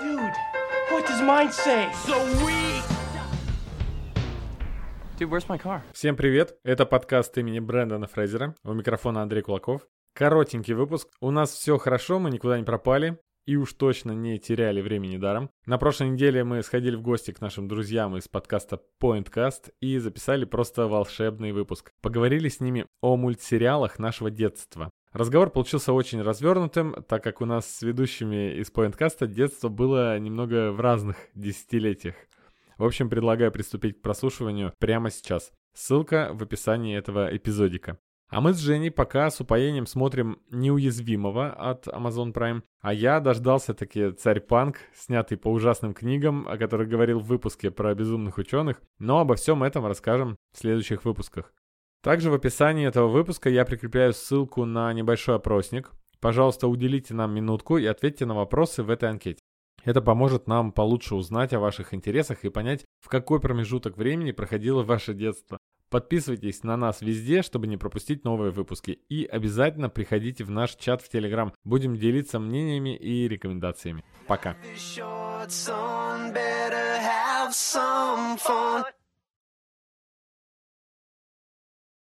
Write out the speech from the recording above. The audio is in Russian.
Dude, what does mine say? So weak! Dude, where's my car? Всем привет, это подкаст имени Брэндона Фрейзера, у микрофона Андрей Кулаков. Коротенький выпуск, у нас все хорошо, мы никуда не пропали и уж точно не теряли времени даром. На прошлой неделе мы сходили в гости к нашим друзьям из подкаста Pointcast и записали просто волшебный выпуск. Поговорили с ними о мультсериалах нашего детства. Разговор получился очень развернутым, так как у нас с ведущими из Pointcast детство было немного в разных десятилетиях. В общем, предлагаю приступить к прослушиванию прямо сейчас. Ссылка в описании этого эпизодика. А мы с Женей пока с упоением смотрим «Неуязвимого» от Amazon Prime, а я дождался таки «Царь Панк», снятый по ужасным книгам, о которых говорил в выпуске про безумных ученых, но обо всем этом расскажем в следующих выпусках. Также в описании этого выпуска я прикрепляю ссылку на небольшой опросник. Пожалуйста, уделите нам минутку и ответьте на вопросы в этой анкете. Это поможет нам получше узнать о ваших интересах и понять, в какой промежуток времени проходило ваше детство. Подписывайтесь на нас везде, чтобы не пропустить новые выпуски. И обязательно приходите в наш чат в Телеграм. Будем делиться мнениями и рекомендациями. Пока.